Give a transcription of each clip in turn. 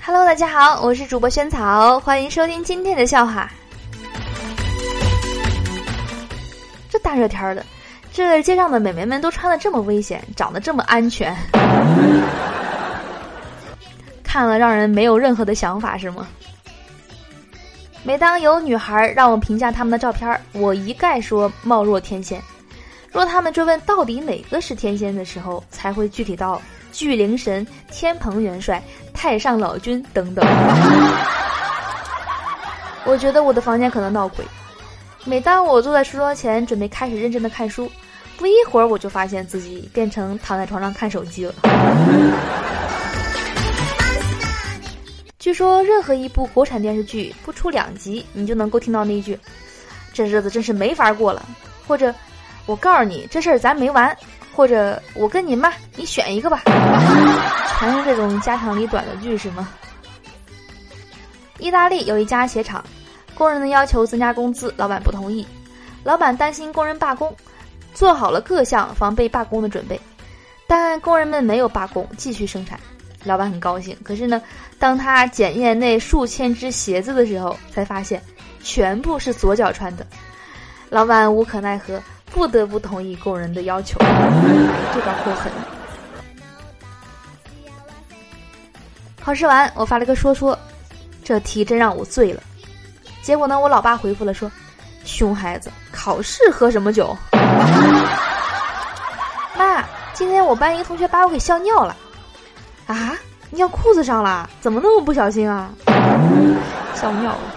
Hello，大家好，我是主播萱草，欢迎收听今天的笑话。这大热天的，这街上的美眉们都穿的这么危险，长得这么安全，看了让人没有任何的想法，是吗？每当有女孩让我评价她们的照片，我一概说貌若天仙。若他们追问到底哪个是天仙的时候，才会具体到巨灵神、天蓬元帅、太上老君等等。我觉得我的房间可能闹鬼。每当我坐在书桌前准备开始认真的看书，不一会儿我就发现自己变成躺在床上看手机了。据说任何一部国产电视剧不出两集，你就能够听到那句：“这日子真是没法过了。”或者“我告诉你，这事儿咱没完。”或者“我跟你妈，你选一个吧。”全是这种家长里短的句是吗？意大利有一家鞋厂，工人的要求增加工资，老板不同意。老板担心工人罢工，做好了各项防备罢工的准备，但工人们没有罢工，继续生产。老板很高兴，可是呢，当他检验那数千只鞋子的时候，才发现全部是左脚穿的。老板无可奈何，不得不同意工人的要求。这招够狠！考试完，我发了个说说，这题真让我醉了。结果呢，我老爸回复了说：“熊孩子，考试喝什么酒？” 妈，今天我班一个同学把我给笑尿了。啊！尿裤子上了？怎么那么不小心啊？笑尿了。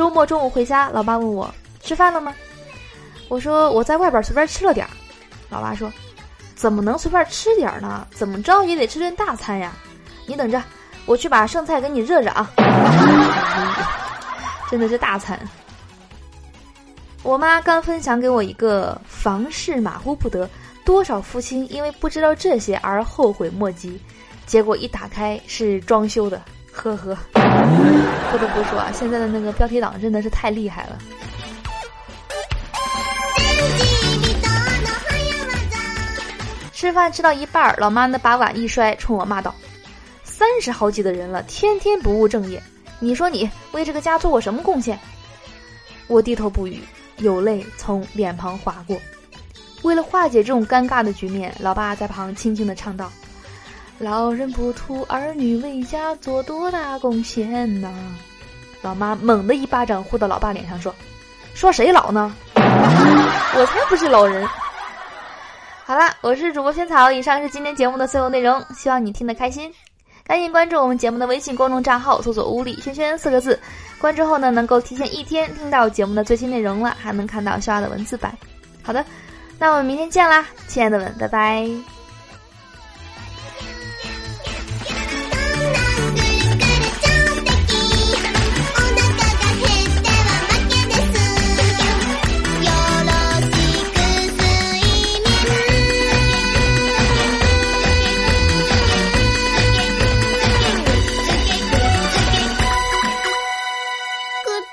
周末中午回家，老爸问我吃饭了吗？我说我在外边随便吃了点儿。老爸说：“怎么能随便吃点儿呢？怎么着也得吃顿大餐呀！你等着，我去把剩菜给你热热啊。”真的是大餐。我妈刚分享给我一个房事马虎不得。多少父亲因为不知道这些而后悔莫及，结果一打开是装修的，呵呵。不得不说啊，现在的那个标题党真的是太厉害了。吃饭吃到一半，老妈呢把碗一摔，冲我骂道：“三十好几的人了，天天不务正业，你说你为这个家做过什么贡献？”我低头不语，有泪从脸庞划过。为了化解这种尴尬的局面，老爸在旁轻轻的唱道：“老人不图儿女为家做多大贡献呐。”老妈猛地一巴掌呼到老爸脸上说：“说谁老呢？我才不是老人。”好了，我是主播萱草，以上是今天节目的所有内容，希望你听得开心。赶紧关注我们节目的微信公众账号，搜索“屋里轩轩”四个字，关注后呢，能够提前一天听到节目的最新内容了，还能看到笑话的文字版。好的。那我们明天见啦，亲爱的们，拜拜。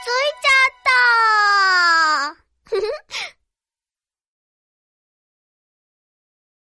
いちゃ